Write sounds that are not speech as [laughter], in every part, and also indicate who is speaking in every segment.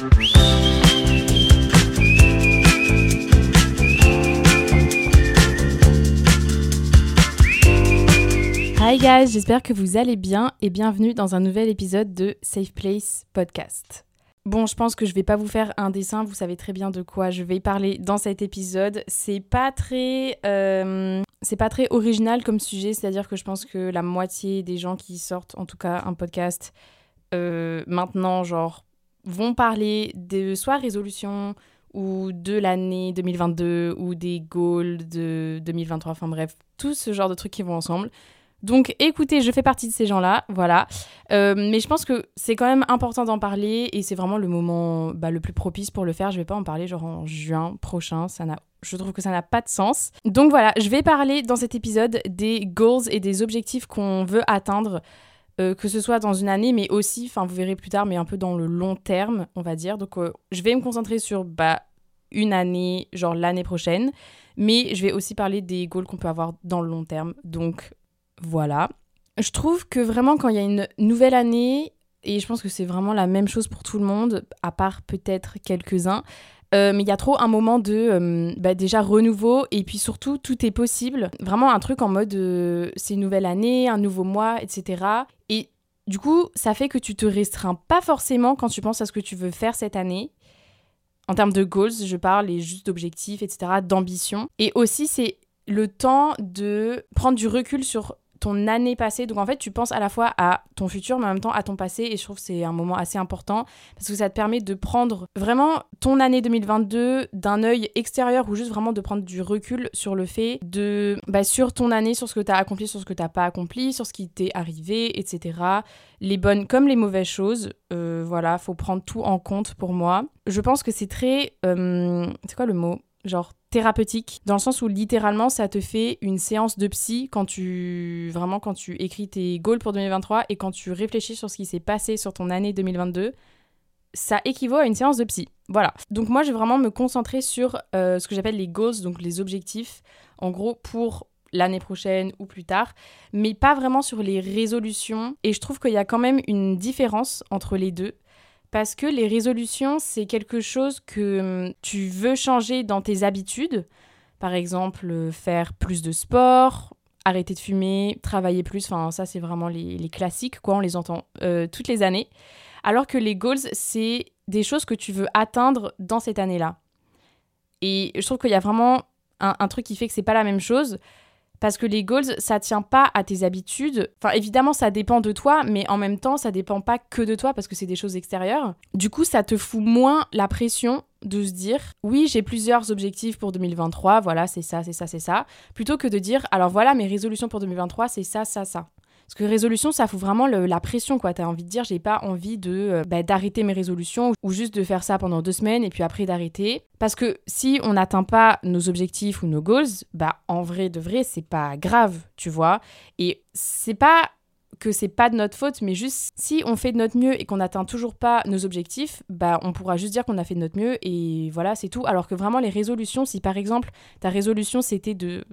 Speaker 1: Hi guys, j'espère que vous allez bien et bienvenue dans un nouvel épisode de Safe Place Podcast. Bon, je pense que je vais pas vous faire un dessin, vous savez très bien de quoi je vais parler dans cet épisode. C'est pas très, euh, c'est pas très original comme sujet, c'est-à-dire que je pense que la moitié des gens qui sortent, en tout cas un podcast euh, maintenant, genre, vont parler de soit résolution ou de l'année 2022 ou des goals de 2023, enfin bref, tout ce genre de trucs qui vont ensemble. Donc écoutez, je fais partie de ces gens-là, voilà. Euh, mais je pense que c'est quand même important d'en parler et c'est vraiment le moment bah, le plus propice pour le faire. Je vais pas en parler genre en juin prochain, ça n'a je trouve que ça n'a pas de sens. Donc voilà, je vais parler dans cet épisode des goals et des objectifs qu'on veut atteindre, euh, que ce soit dans une année, mais aussi, enfin vous verrez plus tard, mais un peu dans le long terme, on va dire. Donc euh, je vais me concentrer sur bah, une année, genre l'année prochaine, mais je vais aussi parler des goals qu'on peut avoir dans le long terme. Donc voilà. Je trouve que vraiment quand il y a une nouvelle année, et je pense que c'est vraiment la même chose pour tout le monde, à part peut-être quelques-uns, euh, mais il y a trop un moment de euh, bah, déjà renouveau et puis surtout tout est possible. Vraiment un truc en mode euh, c'est une nouvelle année, un nouveau mois, etc. Et du coup, ça fait que tu te restreins pas forcément quand tu penses à ce que tu veux faire cette année. En termes de goals, je parle, et juste d'objectifs, etc., d'ambition. Et aussi, c'est le temps de prendre du recul sur ton année passée. Donc en fait, tu penses à la fois à ton futur, mais en même temps à ton passé. Et je trouve que c'est un moment assez important parce que ça te permet de prendre vraiment ton année 2022 d'un œil extérieur ou juste vraiment de prendre du recul sur le fait de, bah, sur ton année, sur ce que tu as accompli, sur ce que tu pas accompli, sur ce qui t'est arrivé, etc. Les bonnes comme les mauvaises choses. Euh, voilà, faut prendre tout en compte pour moi. Je pense que c'est très. euh, c'est quoi le mot? Genre thérapeutique dans le sens où littéralement ça te fait une séance de psy quand tu vraiment quand tu écris tes goals pour 2023 et quand tu réfléchis sur ce qui s'est passé sur ton année 2022 ça équivaut à une séance de psy. Voilà. Donc moi je vais vraiment me concentrer sur euh, ce que j'appelle les goals donc les objectifs en gros pour l'année prochaine ou plus tard mais pas vraiment sur les résolutions. Et je trouve qu'il y a quand même une différence entre les deux parce que les résolutions, c'est quelque chose que hum, tu veux changer dans tes habitudes. Par exemple, euh, faire plus de sport, arrêter de fumer, travailler plus. Enfin, ça, c'est vraiment les, les classiques, quoi. On les entend euh, toutes les années. Alors que les goals, c'est des choses que tu veux atteindre dans cette année-là. Et je trouve qu'il y a vraiment un, un truc qui fait que c'est pas la même chose. Parce que les goals, ça tient pas à tes habitudes. Enfin, évidemment, ça dépend de toi, mais en même temps, ça dépend pas que de toi parce que c'est des choses extérieures. Du coup, ça te fout moins la pression de se dire oui, j'ai plusieurs objectifs pour 2023, voilà, c'est ça, c'est ça, c'est ça, plutôt que de dire alors voilà, mes résolutions pour 2023, c'est ça, ça, ça. Parce que résolution, ça fout vraiment la pression, quoi. T'as envie de dire, j'ai pas envie de euh, bah, d'arrêter mes résolutions ou juste de faire ça pendant deux semaines et puis après d'arrêter. Parce que si on n'atteint pas nos objectifs ou nos goals, bah en vrai de vrai, c'est pas grave, tu vois. Et c'est pas que c'est pas de notre faute, mais juste si on fait de notre mieux et qu'on n'atteint toujours pas nos objectifs, bah on pourra juste dire qu'on a fait de notre mieux et voilà, c'est tout. Alors que vraiment les résolutions, si par exemple ta résolution c'était de,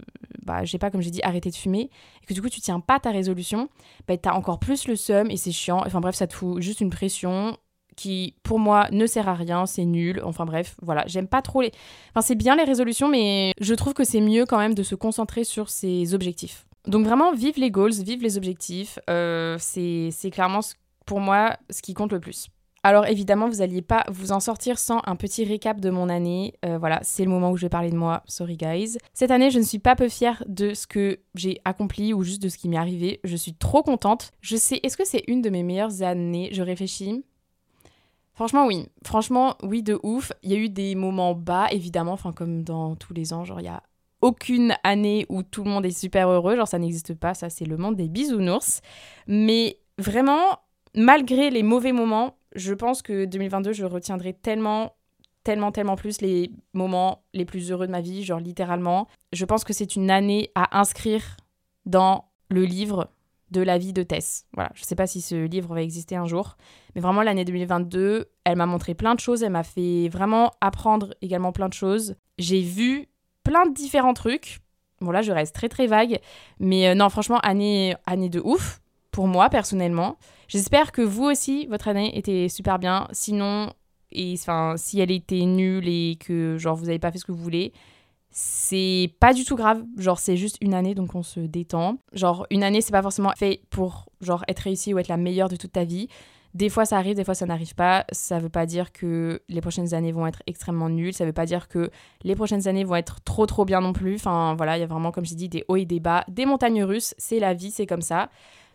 Speaker 1: bah je sais pas, comme j'ai dit, arrêter de fumer, et que du coup tu tiens pas ta résolution, bah t'as encore plus le seum et c'est chiant. Enfin bref, ça te fout juste une pression qui pour moi ne sert à rien, c'est nul. Enfin bref, voilà, j'aime pas trop les. Enfin c'est bien les résolutions, mais je trouve que c'est mieux quand même de se concentrer sur ses objectifs. Donc vraiment, vive les goals, vive les objectifs, euh, c'est clairement pour moi ce qui compte le plus. Alors évidemment, vous n'alliez pas vous en sortir sans un petit récap de mon année. Euh, voilà, c'est le moment où je vais parler de moi. Sorry guys. Cette année, je ne suis pas peu fière de ce que j'ai accompli ou juste de ce qui m'est arrivé. Je suis trop contente. Je sais, est-ce que c'est une de mes meilleures années? Je réfléchis. Franchement, oui. Franchement, oui, de ouf. Il y a eu des moments bas, évidemment, enfin, comme dans tous les ans. Genre, il y a aucune année où tout le monde est super heureux. Genre, ça n'existe pas. Ça, c'est le monde des bisounours. Mais vraiment, malgré les mauvais moments, je pense que 2022, je retiendrai tellement, tellement, tellement plus les moments les plus heureux de ma vie, genre littéralement. Je pense que c'est une année à inscrire dans le livre de la vie de Tess. Voilà, je sais pas si ce livre va exister un jour, mais vraiment l'année 2022, elle m'a montré plein de choses, elle m'a fait vraiment apprendre également plein de choses. J'ai vu plein de différents trucs. Bon là, je reste très très vague, mais euh, non, franchement, année année de ouf pour moi personnellement. J'espère que vous aussi votre année était super bien. Sinon et enfin si elle était nulle et que genre vous avez pas fait ce que vous voulez, c'est pas du tout grave. Genre, c'est juste une année, donc on se détend. Genre, une année, c'est pas forcément fait pour genre être réussi ou être la meilleure de toute ta vie. Des fois, ça arrive, des fois, ça n'arrive pas. Ça veut pas dire que les prochaines années vont être extrêmement nulles. Ça veut pas dire que les prochaines années vont être trop, trop bien non plus. Enfin, voilà, il y a vraiment, comme j'ai dit, des hauts et des bas, des montagnes russes. C'est la vie, c'est comme ça.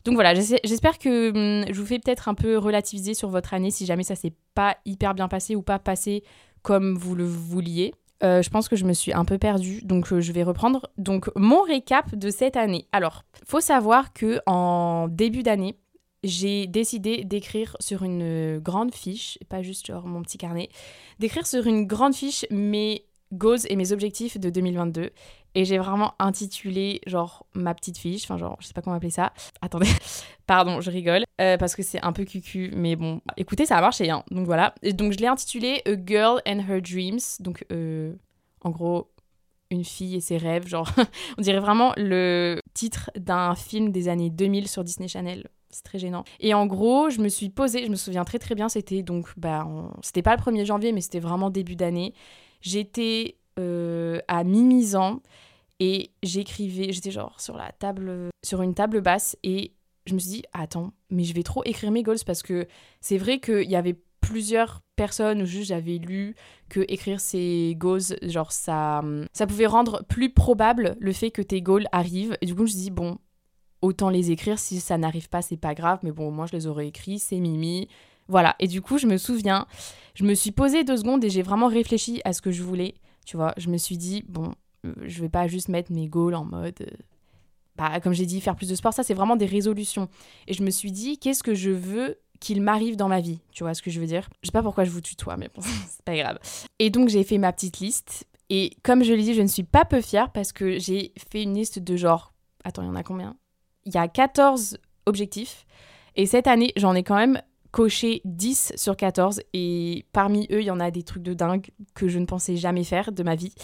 Speaker 1: Donc voilà, j'espère que hum, je vous fais peut-être un peu relativiser sur votre année si jamais ça s'est pas hyper bien passé ou pas passé comme vous le vouliez. Euh, je pense que je me suis un peu perdue, donc euh, je vais reprendre. Donc mon récap de cette année. Alors, faut savoir que en début d'année, j'ai décidé d'écrire sur une grande fiche, pas juste genre mon petit carnet, d'écrire sur une grande fiche mes goals et mes objectifs de 2022. Et j'ai vraiment intitulé, genre, ma petite fiche, enfin, genre, je sais pas comment appeler ça. Attendez, [laughs] pardon, je rigole, euh, parce que c'est un peu cucu, mais bon, écoutez, ça a marché, hein. Donc voilà. Donc je l'ai intitulé A Girl and Her Dreams. Donc, euh, en gros, une fille et ses rêves, genre, [laughs] on dirait vraiment le titre d'un film des années 2000 sur Disney Channel. C'est très gênant. Et en gros, je me suis posée, je me souviens très très bien, c'était donc, bah, c'était pas le 1er janvier, mais c'était vraiment début d'année. J'étais euh, à mi-misant et j'écrivais, j'étais genre sur la table, sur une table basse et je me suis dit, attends, mais je vais trop écrire mes goals parce que c'est vrai qu'il y avait plusieurs personnes où juste j'avais lu que écrire ses goals, genre ça, ça pouvait rendre plus probable le fait que tes goals arrivent. Et du coup, je me suis dit, bon, autant les écrire. Si ça n'arrive pas, c'est pas grave, mais bon, moi je les aurais écrits, c'est Mimi. Voilà. Et du coup, je me souviens, je me suis posée deux secondes et j'ai vraiment réfléchi à ce que je voulais. Tu vois, je me suis dit, bon, euh, je vais pas juste mettre mes goals en mode. Euh, bah, comme j'ai dit, faire plus de sport, ça c'est vraiment des résolutions. Et je me suis dit, qu'est-ce que je veux qu'il m'arrive dans ma vie? Tu vois ce que je veux dire? Je sais pas pourquoi je vous tutoie, mais bon, [laughs] c'est pas grave. Et donc j'ai fait ma petite liste. Et comme je l'ai dit, je ne suis pas peu fière parce que j'ai fait une liste de genre. Attends, il y en a combien? Il y a 14 objectifs. Et cette année, j'en ai quand même coché 10 sur 14 et parmi eux, il y en a des trucs de dingue que je ne pensais jamais faire de ma vie.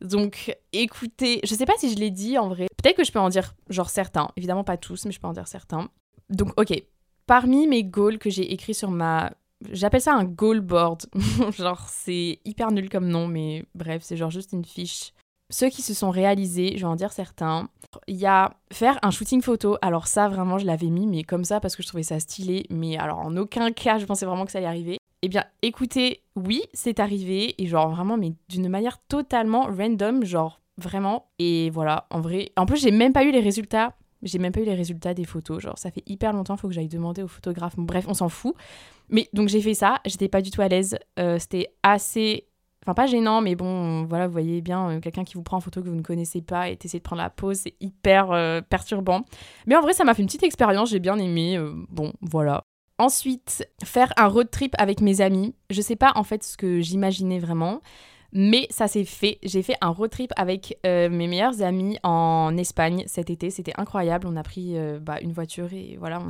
Speaker 1: Donc écoutez, je sais pas si je l'ai dit en vrai. Peut-être que je peux en dire genre certains, évidemment pas tous, mais je peux en dire certains. Donc OK, parmi mes goals que j'ai écrits sur ma J'appelle ça un goal board. [laughs] genre, c'est hyper nul comme nom, mais bref, c'est genre juste une fiche ceux qui se sont réalisés, je vais en dire certains. Il y a faire un shooting photo. Alors ça, vraiment, je l'avais mis, mais comme ça, parce que je trouvais ça stylé. Mais alors, en aucun cas, je pensais vraiment que ça allait arriver. Eh bien, écoutez, oui, c'est arrivé. Et genre, vraiment, mais d'une manière totalement random. Genre, vraiment. Et voilà, en vrai. En plus, j'ai même pas eu les résultats. J'ai même pas eu les résultats des photos. Genre, ça fait hyper longtemps, faut que j'aille demander au photographe. Bref, on s'en fout. Mais donc, j'ai fait ça. J'étais pas du tout à l'aise. Euh, c'était assez Enfin, pas gênant, mais bon, voilà, vous voyez bien euh, quelqu'un qui vous prend en photo que vous ne connaissez pas et t'essayez de prendre la pose, c'est hyper euh, perturbant. Mais en vrai, ça m'a fait une petite expérience, j'ai bien aimé. Euh, bon, voilà. Ensuite, faire un road trip avec mes amis. Je sais pas en fait ce que j'imaginais vraiment, Mais ça s'est fait. J'ai fait un road trip avec mes meilleurs amis en Espagne cet été. C'était incroyable. On a pris bah, une voiture et voilà,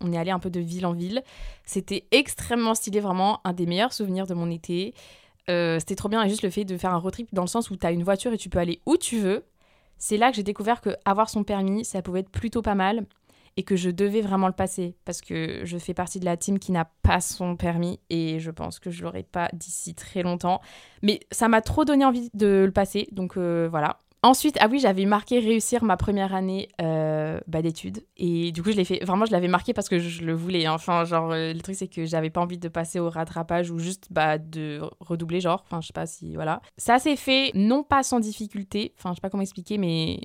Speaker 1: on, est allé un peu de ville en ville. C'était extrêmement stylé, vraiment un des meilleurs souvenirs de mon été. Euh, c'était trop bien et juste le fait de faire un road trip dans le sens où tu as une voiture et tu peux aller où tu veux. C'est là que j'ai découvert que avoir son permis, ça pouvait être plutôt pas mal et que je devais vraiment le passer parce que je fais partie de la team qui n'a pas son permis et je pense que je l'aurai pas d'ici très longtemps. Mais ça m'a trop donné envie de le passer, donc euh, voilà. Ensuite, ah oui, j'avais marqué réussir ma première année euh, bah, d'études. Et du coup, je l'ai fait. Vraiment, je l'avais marqué parce que je le voulais. Enfin, genre, euh, le truc, c'est que j'avais pas envie de passer au rattrapage ou juste bah, de redoubler, genre. Enfin, je sais pas si. Voilà. Ça s'est fait, non pas sans difficulté. Enfin, je sais pas comment expliquer, mais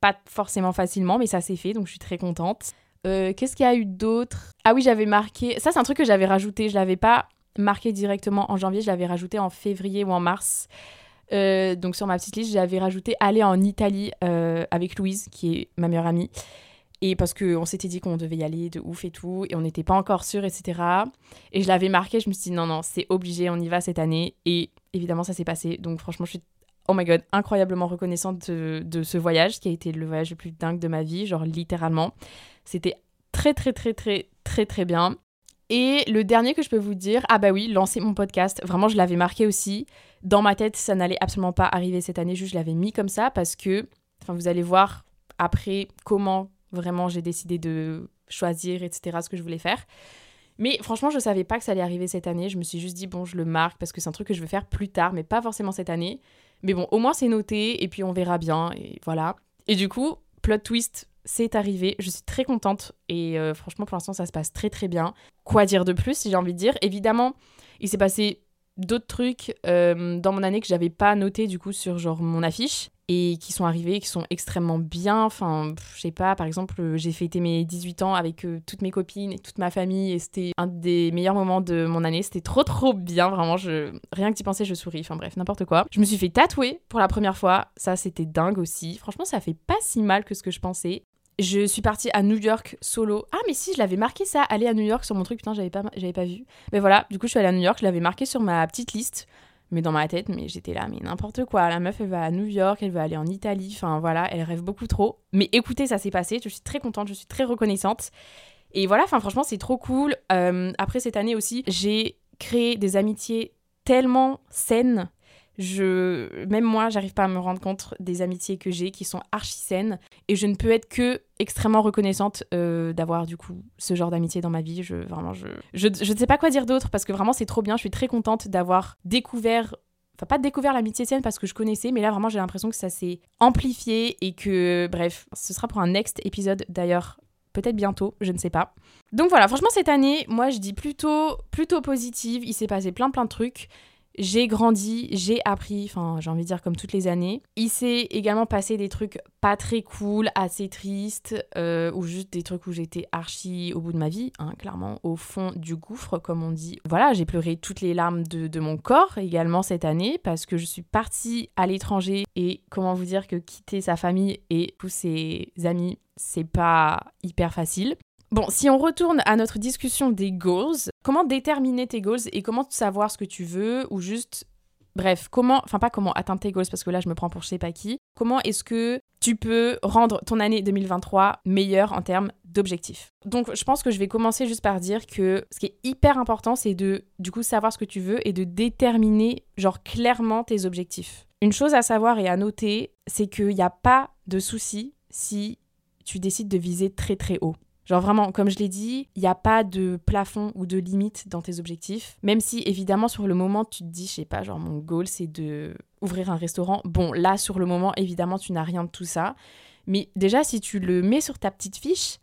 Speaker 1: pas forcément facilement, mais ça s'est fait, donc je suis très contente. Euh, qu'est-ce qu'il y a eu d'autre? Ah oui, j'avais marqué. Ça, c'est un truc que j'avais rajouté. Je l'avais pas marqué directement en janvier, je l'avais rajouté en février ou en mars. Euh, donc sur ma petite liste, j'avais rajouté aller en Italie euh, avec Louise, qui est ma meilleure amie. Et parce qu'on s'était dit qu'on devait y aller de ouf et tout, et on n'était pas encore sûr, etc. Et je l'avais marqué, je me suis dit non, non, c'est obligé, on y va cette année. Et évidemment, ça s'est passé. Donc franchement, je suis oh my god, incroyablement reconnaissante de, ce voyage qui a été le voyage le plus dingue de ma vie, genre littéralement. C'était très très très très très très bien. Et le dernier que je peux vous dire, ah bah oui, lancer mon podcast, vraiment je l'avais marqué aussi. Dans ma tête, ça n'allait absolument pas arriver cette année, juste je l'avais mis comme ça parce que, enfin vous allez voir après comment vraiment j'ai décidé de choisir, etc., ce que je voulais faire. Mais franchement, je savais pas que ça allait arriver cette année. Je me suis juste dit, bon, je le marque parce que c'est un truc que je veux faire plus tard, mais pas forcément cette année. Mais bon, au moins c'est noté et puis on verra bien et voilà. Et du coup, plot twist, c'est arrivé. Je suis très contente et euh, franchement pour l'instant ça se passe très très bien. Quoi dire de plus si j'ai envie de dire Évidemment, il s'est passé d'autres trucs euh, dans mon année que j'avais pas noté du coup sur genre mon affiche et qui sont arrivés, qui sont extrêmement bien. Enfin, je sais pas, par exemple, euh, j'ai fêté mes 18 ans avec euh, toutes mes copines et toute ma famille et c'était un des meilleurs moments de mon année. C'était trop trop bien, vraiment. Rien que d'y penser, je souris. Enfin bref, n'importe quoi. Je me suis fait tatouer pour la première fois. Ça, c'était dingue aussi. Franchement, ça fait pas si mal que ce que je pensais. Je suis partie à New York solo. Ah, mais si, je l'avais marqué ça, aller à New York sur mon truc. Putain, j'avais pas, j'avais pas vu. Mais voilà, du coup, je suis allée à New York. Je l'avais marqué sur ma petite liste mais dans ma tête, mais j'étais là, mais n'importe quoi. La meuf, elle va à New York, elle va aller en Italie, enfin voilà, elle rêve beaucoup trop. Mais écoutez, ça s'est passé, je suis très contente, je suis très reconnaissante. Et voilà, enfin franchement, c'est trop cool. Euh, après cette année aussi, j'ai créé des amitiés tellement saines même moi, j'arrive pas à me rendre compte des amitiés que j'ai qui sont archi saines et je ne peux être que extrêmement reconnaissante euh, d'avoir du coup ce genre d'amitié dans ma vie. Je, vraiment, je, je ne sais pas quoi dire d'autre parce que vraiment c'est trop bien. Je suis très contente d'avoir découvert enfin pas découvert l'amitié saine parce que je connaissais, mais là vraiment j'ai l'impression que ça s'est amplifié et que bref, ce sera pour un next épisode d'ailleurs. Peut-être bientôt, je ne sais pas. Donc voilà, franchement cette année, moi je dis plutôt plutôt positive, il s'est passé plein plein de trucs. J'ai grandi, j'ai appris, enfin j'ai envie de dire comme toutes les années. Il s'est également passé des trucs pas très cool, assez tristes, euh, ou juste des trucs où j'étais archi au bout de ma vie, hein, clairement au fond du gouffre comme on dit. Voilà, j'ai pleuré toutes les larmes de, de, mon corps également cette année parce que je suis partie à l'étranger et comment vous dire que quitter sa famille et tous ses amis, c'est pas hyper facile. Bon, si on retourne à notre discussion des goals, comment déterminer tes goals et comment savoir ce que tu veux ou juste Bref, comment, enfin pas comment atteindre tes goals parce que là je me prends pour je sais pas qui. Comment est-ce que tu peux rendre ton année 2023 meilleure en termes d'objectifs? Donc je pense que je vais commencer juste par dire que ce qui est hyper important c'est de du coup savoir ce que tu veux et de déterminer genre clairement tes objectifs. Une chose à savoir et à noter, c'est qu'il n'y a pas de souci si tu décides de viser très très haut. Genre vraiment, comme je l'ai dit, il n'y a pas de plafond ou de limite dans tes objectifs. Même si évidemment sur le moment tu te dis, je sais pas, genre mon goal c'est de ouvrir un restaurant. Bon, là sur le moment évidemment tu n'as rien de tout ça. Mais déjà si tu le mets sur ta petite fiche,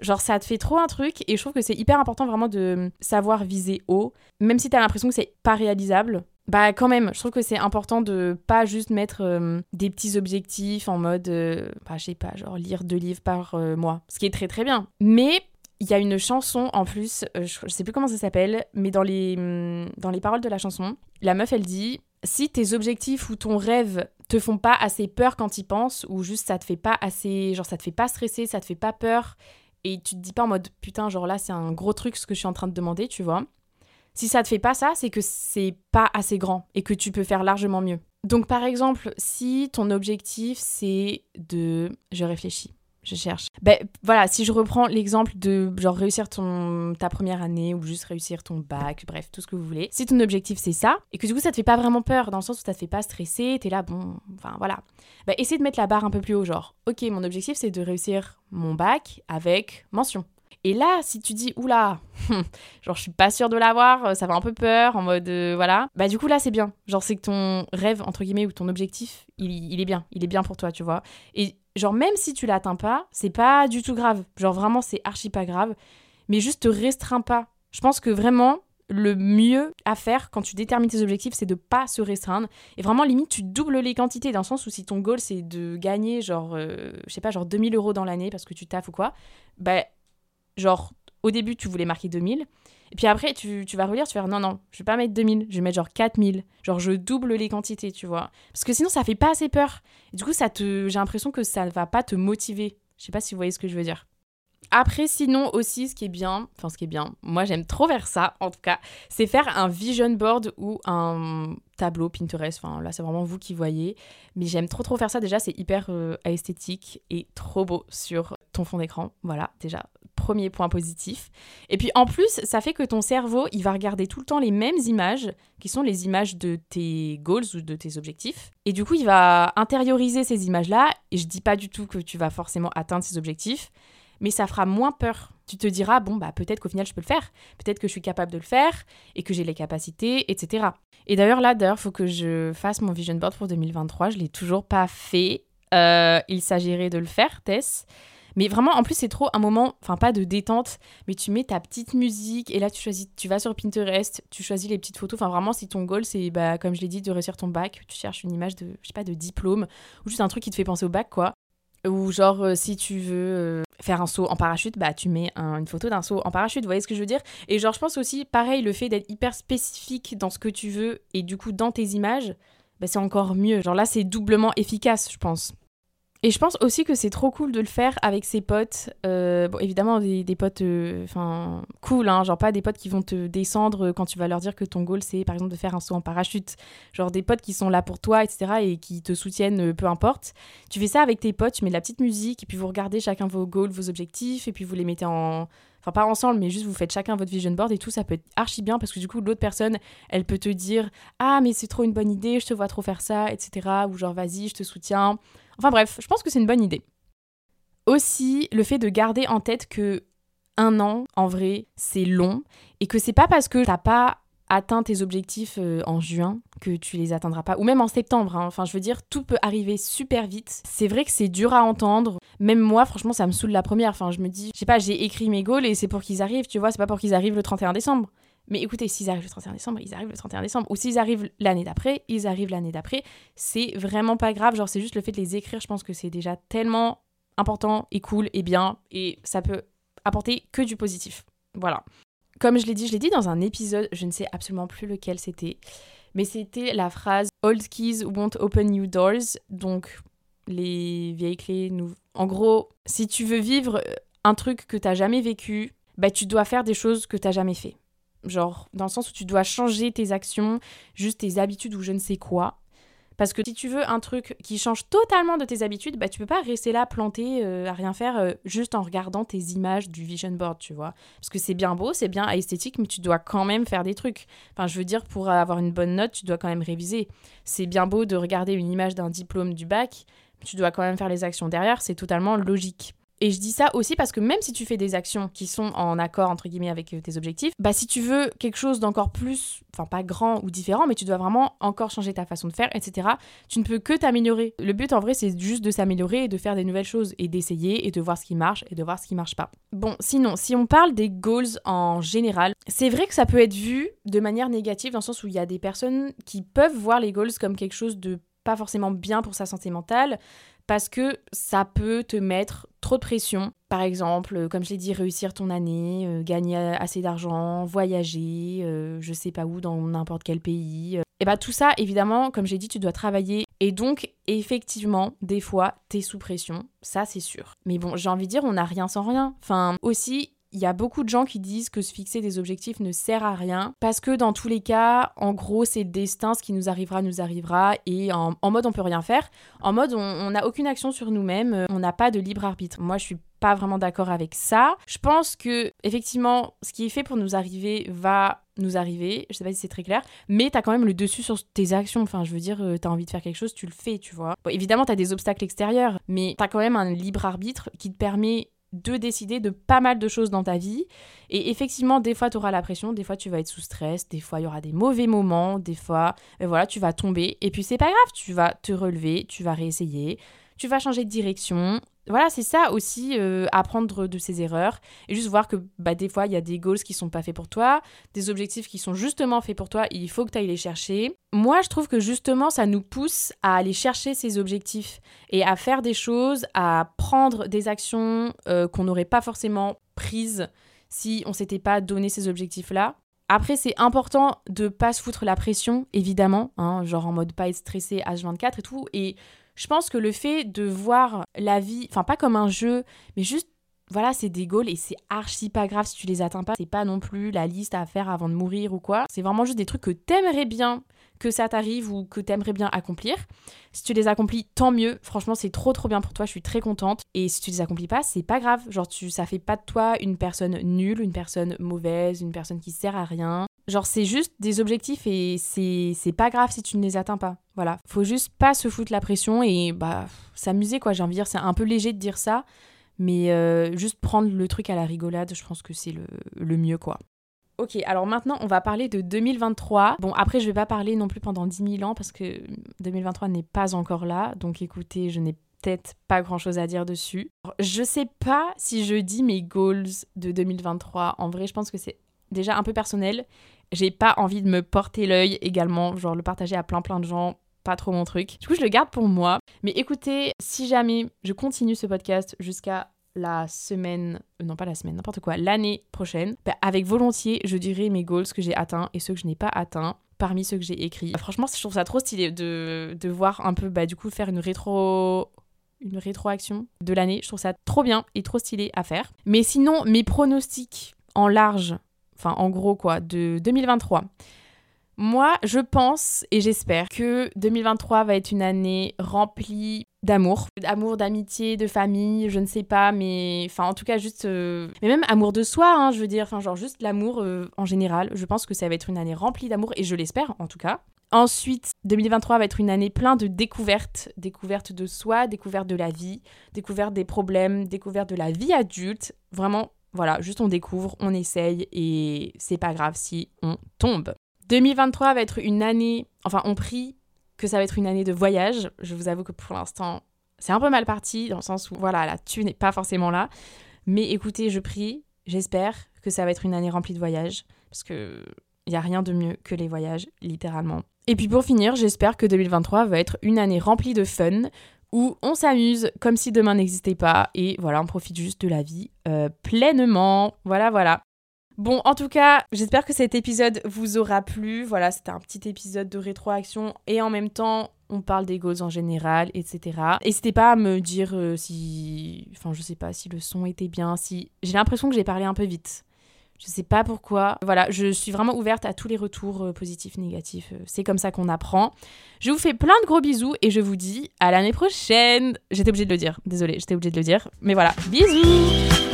Speaker 1: genre ça te fait trop un truc et je trouve que c'est hyper important vraiment de savoir viser haut. Même si tu as l'impression que c'est pas réalisable, bah quand même, je trouve que c'est important de pas juste mettre euh, des petits objectifs en mode, euh, bah, je sais pas, genre lire deux livres par euh, mois, ce qui est très très bien. Mais il y a une chanson en plus, je, sais plus comment ça s'appelle, mais dans les, mm, dans les paroles de la chanson, la meuf elle dit si tes objectifs ou ton rêve te font pas assez peur quand y penses ou juste ça te fait pas assez, genre ça te fait pas stresser, ça te fait pas peur et tu te dis pas en mode putain genre là c'est un gros truc ce que je suis en train de demander, tu vois Si ça te fait pas ça, c'est que c'est pas assez grand et que tu peux faire largement mieux. Donc par exemple, si ton objectif c'est de... Je réfléchis je cherche. Ben voilà, si je reprends l'exemple de genre réussir ton ta première année ou juste réussir ton bac, bref, tout ce que vous voulez. Si ton objectif c'est ça et que du coup ça te fait pas vraiment peur dans le sens où ça te fait pas stresser, t'es là bon, enfin voilà. Ben essaie de mettre la barre un peu plus haut genre. OK, mon objectif c'est de réussir mon bac avec mention. Et là, si tu dis, oula, [laughs] genre je suis pas sûre de l'avoir, ça fait un peu peur, en mode euh, voilà, bah du coup là c'est bien. Genre c'est que ton rêve, entre guillemets, ou ton objectif, il, il, est bien, il est bien pour toi, tu vois. Et genre même si tu l'atteins pas, c'est pas du tout grave. Genre vraiment c'est archi pas grave, mais juste te restreins pas. Je pense que vraiment le mieux à faire quand tu détermines tes objectifs, c'est de pas se restreindre. Et vraiment, limite, tu doubles les quantités, dans le sens où si ton goal, c'est de gagner, genre, euh, je sais pas, genre 2000 euros dans l'année parce que tu taffes ou quoi, bah, genre, au début, tu voulais marquer 2000. Et puis après, tu, vas relire, tu vas dire non, non, je vais pas mettre 2000, je vais mettre genre 4000. Genre, je double les quantités, tu vois. Parce que sinon, ça fait pas assez peur. Et du coup, ça te, j'ai l'impression que ça ne va pas te motiver. Je sais pas si vous voyez ce que je veux dire. Après, sinon aussi, ce qui est bien, enfin ce qui est bien, moi j'aime trop faire ça en tout cas, c'est faire un vision board ou un tableau Pinterest. Enfin là, c'est vraiment vous qui voyez. Mais j'aime trop trop faire ça. Déjà, c'est hyper euh, esthétique et trop beau sur ton fond d'écran. Voilà, déjà, premier point positif. Et puis en plus, ça fait que ton cerveau, il va regarder tout le temps les mêmes images, qui sont les images de tes goals ou de tes objectifs. Et du coup, il va intérioriser ces images-là. Et je dis pas du tout que tu vas forcément atteindre ces objectifs, mais ça fera moins peur. Tu te diras, bon, bah peut-être qu'au final, je peux le faire. Peut-être que je suis capable de le faire et que j'ai les capacités, etc. Et d'ailleurs, là, d'ailleurs, faut que je fasse mon vision board pour 2023. Je l'ai toujours pas fait. Euh, il s'agirait de le faire, Tess. Mais vraiment, en plus, c'est trop un moment, enfin pas de détente, mais tu mets ta petite musique et là, tu choisis, tu vas sur Pinterest, tu choisis les petites photos. Enfin, vraiment, si ton goal, c'est, bah, comme je l'ai dit, de réussir ton bac, tu cherches une image de, je sais pas, de diplôme ou juste un truc qui te fait penser au bac, quoi. Ou genre, euh, si tu veux euh, faire un saut en parachute, bah tu mets une photo d'un saut en parachute, vous voyez ce que je veux dire? Et genre, je pense aussi, pareil, le fait d'être hyper spécifique dans ce que tu veux et du coup dans tes images, bah, c'est encore mieux. Genre là, c'est doublement efficace, je pense. Et je pense aussi que c'est trop cool de le faire avec ses potes. Euh, bon, évidemment, des, potes euh, cool, hein, genre pas des potes qui vont te descendre quand tu vas leur dire que ton goal, c'est par exemple de faire un saut en parachute. Genre des potes qui sont là pour toi, etc. et qui te soutiennent, euh, peu importe. Tu fais ça avec tes potes, tu mets de la petite musique, et puis vous regardez chacun vos goals, vos objectifs, et puis vous les mettez en. Enfin, pas ensemble, mais juste vous faites chacun votre vision board et tout, ça peut être archi bien parce que du coup, l'autre personne, elle peut te dire Ah, mais c'est trop une bonne idée, je te vois trop faire ça, etc. Ou genre, vas-y, je te soutiens. Enfin bref, je pense que c'est une bonne idée. Aussi, le fait de garder en tête que un an, en vrai, c'est long et que c'est pas parce que t'as pas atteint tes objectifs euh, en juin que tu les atteindras pas ou même en septembre hein. enfin je veux dire tout peut arriver super vite c'est vrai que c'est dur à entendre même moi franchement ça me saoule la première enfin je me dis je sais pas j'ai écrit mes goals et c'est pour qu'ils arrivent tu vois c'est pas pour qu'ils arrivent le 31 décembre mais écoutez, s'ils arrivent le 31 décembre, ils arrivent le 31 décembre. Ou s'ils arrivent l'année d'après, ils arrivent l'année d'après. C'est vraiment pas grave. Genre, c'est juste le fait de les écrire, je pense que c'est déjà tellement important et cool et bien. Et ça peut apporter que du positif. Voilà. Comme je l'ai dit, je l'ai dit dans un épisode, je ne sais absolument plus lequel c'était. Mais c'était la phrase Old keys won't open new doors. Donc, les vieilles clés nous. En gros, si tu veux vivre un truc que t'as jamais vécu, bah tu dois faire des choses que t'as jamais fait. Genre, dans le sens où tu dois changer tes actions, juste tes habitudes ou je ne sais quoi. Parce que si tu veux un truc qui change totalement de tes habitudes, bah tu peux pas rester là planté euh, à rien faire euh, juste en regardant tes images du vision board, tu vois. Parce que c'est bien beau, c'est bien esthétique, mais tu dois quand même faire des trucs. Enfin, je veux dire, pour avoir une bonne note, tu dois quand même réviser. C'est bien beau de regarder une image d'un diplôme du bac, tu dois quand même faire les actions derrière, c'est totalement logique. Et je dis ça aussi parce que même si tu fais des actions qui sont en accord entre guillemets avec euh, tes objectifs, bah si tu veux quelque chose d'encore plus, enfin pas grand ou différent, mais tu dois vraiment encore changer ta façon de faire, etc. Tu ne peux que t'améliorer. Le but en vrai c'est juste de s'améliorer et de faire des nouvelles choses et d'essayer et de voir ce qui marche et de voir ce qui marche pas. Bon, sinon, si on parle des goals en général, c'est vrai que ça peut être vu de manière négative dans le sens où il y a des personnes qui peuvent voir les goals comme quelque chose de pas forcément bien pour sa santé mentale, parce que ça peut te mettre trop de pression. Par exemple, euh, comme je l'ai dit, réussir ton année, euh, gagner assez d'argent, voyager, euh, je sais pas où, dans n'importe quel pays. Et bah tout ça, évidemment, comme j'ai dit, tu dois travailler. Et donc, effectivement, des fois, t'es sous pression, ça c'est sûr. Mais bon, j'ai envie de dire, on n'a rien sans rien. Enfin, aussi, il y a beaucoup de gens qui disent que se fixer des objectifs ne sert à rien parce que dans tous les cas, en gros, c'est le destin, ce qui nous arrivera, nous arrivera et en, mode on peut rien faire. En mode on n'a aucune action sur nous-mêmes, on n'a pas de libre arbitre. Moi, je suis pas vraiment d'accord avec ça. Je pense que effectivement, ce qui est fait pour nous arriver va nous arriver. Je sais pas si c'est très clair, mais tu as quand même le dessus sur tes actions. Enfin, je veux dire, euh, tu as envie de faire quelque chose, tu le fais, tu vois. évidemment, tu as des obstacles extérieurs, mais tu as quand même un libre arbitre qui te permet de décider de pas mal de choses dans ta vie. Et effectivement, des fois, tu auras la pression, des fois, tu vas être sous stress, des fois, il y aura des mauvais moments, des fois, euh, voilà, tu vas tomber. Et puis, c'est pas grave, tu vas te relever, tu vas réessayer, tu vas changer de direction. Voilà, c'est ça aussi, euh, apprendre de ses erreurs et juste voir que bah, des fois, il y a des goals qui sont pas faits pour toi, des objectifs qui sont justement faits pour toi, il faut que tu ailles les chercher. Moi, je trouve que justement, ça nous pousse à aller chercher ces objectifs et à faire des choses, à prendre des actions euh, qu'on n'aurait pas forcément prises si on s'était pas donné ces objectifs-là. Après, c'est important de pas se foutre la pression, évidemment, hein, genre en mode pas être stressé H24 et tout, et je pense que le fait de voir la vie, enfin pas comme un jeu, mais juste voilà, c'est des goals et c'est archi pas grave si tu les atteins pas. C'est pas non plus la liste à faire avant de mourir ou quoi. C'est vraiment juste des trucs que t'aimerais bien que ça t'arrive ou que t'aimerais bien accomplir. Si tu les accomplis, tant mieux. Franchement, c'est trop trop bien pour toi. Je suis très contente. Et si tu les accomplis pas, c'est pas grave. Genre, tu, ça fait pas de toi une personne nulle, une personne mauvaise, une personne qui sert à rien. Genre, c'est juste des objectifs et c'est pas grave si tu ne les atteins pas. Voilà. Faut juste pas se foutre la pression et bah s'amuser, quoi. J'ai envie de dire, c'est un peu léger de dire ça, mais euh, juste prendre le truc à la rigolade, je pense que c'est le, mieux, quoi. Ok, alors maintenant on va parler de 2023. Bon, après je vais pas parler non plus pendant 10 000 ans parce que 2023 n'est pas encore là. Donc écoutez, je n'ai peut-être pas grand chose à dire dessus. Je sais pas si je dis mes goals de 2023. En vrai, je pense que c'est déjà un peu personnel j'ai pas envie de me porter l'œil également, genre le partager à plein plein de gens, pas trop mon truc. Du coup, je le garde pour moi. Mais écoutez, si jamais je continue ce podcast jusqu'à la semaine, euh, non pas la semaine, n'importe quoi, l'année prochaine, bah, avec volontiers, je dirai mes goals que j'ai atteints et ceux que je n'ai pas atteints parmi ceux que j'ai écrits. franchement, je trouve ça trop stylé de, de voir un peu, bah, du coup, faire une rétro une rétroaction de l'année. Je trouve ça trop bien et trop stylé à faire. Mais sinon, mes pronostics en large enfin en gros quoi, de 2023. Moi, je pense et j'espère que 2023 va être une année remplie d'amour, d'amour, d'amitié, de famille, je ne sais pas, mais enfin en tout cas juste, euh, mais même amour de soi, hein, je veux dire, enfin genre juste l'amour euh, en général. Je pense que ça va être une année remplie d'amour et je l'espère en tout cas. Ensuite, 2023 va être une année pleine de découvertes, découvertes de soi, découvertes de la vie, découvertes des problèmes, découvertes de la vie adulte. Vraiment, voilà, juste on découvre, on essaye et c'est pas grave si on tombe. 2023 va être une année, enfin on prie que ça va être une année de voyage. Je vous avoue que pour l'instant, c'est un peu mal parti dans le sens où voilà, la thune n'est pas forcément là. Mais écoutez, je prie, j'espère que ça va être une année remplie de voyages parce que il y a rien de mieux que les voyages, littéralement. Et puis pour finir, j'espère que 2023 va être une année remplie de fun, où on s'amuse comme si demain n'existait pas et voilà, on profite juste de la vie euh, pleinement. Voilà, voilà. Bon, en tout cas, j'espère que cet épisode vous aura plu. Voilà, c'était un petit épisode de rétroaction et en même temps, on parle des goals en général, etc. N'hésitez pas à me dire euh, si. Enfin, je sais pas si le son était bien, si. J'ai l'impression que j'ai parlé un peu vite. Je sais pas pourquoi. Voilà, je suis vraiment ouverte à tous les retours euh, positifs, négatifs. Euh, c'est comme ça qu'on apprend. Je vous fais plein de gros bisous et je vous dis à l'année prochaine. J'étais obligée de le dire. Désolée, j'étais obligée de le dire. Mais voilà, bisous